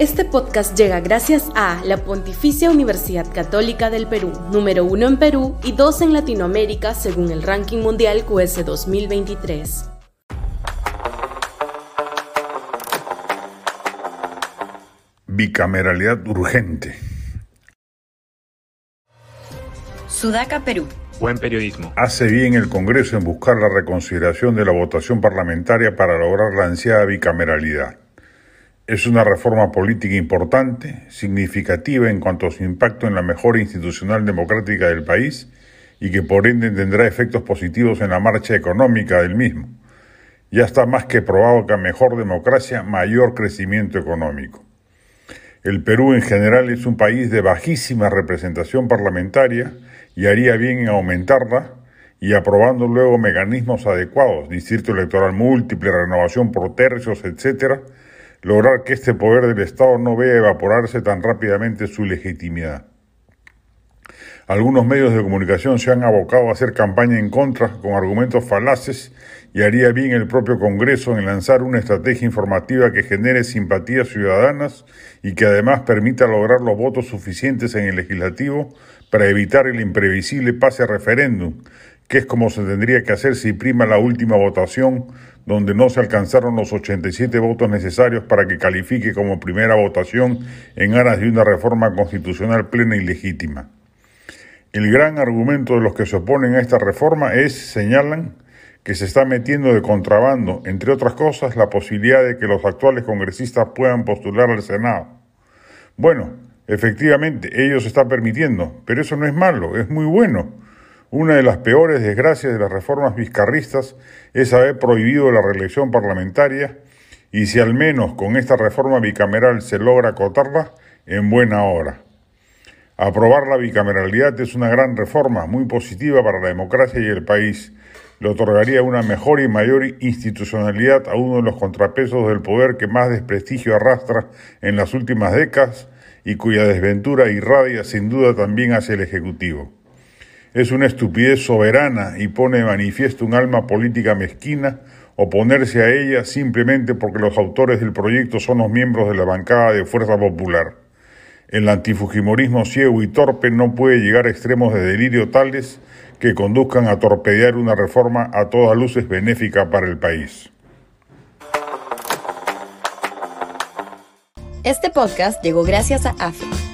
Este podcast llega gracias a la Pontificia Universidad Católica del Perú, número uno en Perú y dos en Latinoamérica según el ranking mundial QS 2023. Bicameralidad urgente. Sudaca, Perú. Buen periodismo. Hace bien el Congreso en buscar la reconsideración de la votación parlamentaria para lograr la ansiada bicameralidad. Es una reforma política importante, significativa en cuanto a su impacto en la mejora institucional democrática del país y que por ende tendrá efectos positivos en la marcha económica del mismo. Ya está más que probado que a mejor democracia, mayor crecimiento económico. El Perú en general es un país de bajísima representación parlamentaria y haría bien en aumentarla y aprobando luego mecanismos adecuados, distrito electoral múltiple, renovación por tercios, etcétera, lograr que este poder del Estado no vea evaporarse tan rápidamente su legitimidad. Algunos medios de comunicación se han abocado a hacer campaña en contra con argumentos falaces y haría bien el propio Congreso en lanzar una estrategia informativa que genere simpatías ciudadanas y que además permita lograr los votos suficientes en el legislativo para evitar el imprevisible pase a referéndum, que es como se tendría que hacer si prima la última votación, donde no se alcanzaron los 87 votos necesarios para que califique como primera votación en aras de una reforma constitucional plena y legítima. El gran argumento de los que se oponen a esta reforma es, señalan, que se está metiendo de contrabando, entre otras cosas, la posibilidad de que los actuales congresistas puedan postular al Senado. Bueno, efectivamente, ellos están permitiendo, pero eso no es malo, es muy bueno una de las peores desgracias de las reformas vizcarristas es haber prohibido la reelección parlamentaria y si al menos con esta reforma bicameral se logra acotarla, en buena hora. Aprobar la bicameralidad es una gran reforma, muy positiva para la democracia y el país. Le otorgaría una mejor y mayor institucionalidad a uno de los contrapesos del poder que más desprestigio arrastra en las últimas décadas y cuya desventura irradia sin duda también hacia el Ejecutivo. Es una estupidez soberana y pone de manifiesto un alma política mezquina oponerse a ella simplemente porque los autores del proyecto son los miembros de la bancada de Fuerza Popular. El antifujimorismo ciego y torpe no puede llegar a extremos de delirio tales que conduzcan a torpedear una reforma a todas luces benéfica para el país. Este podcast llegó gracias a AFE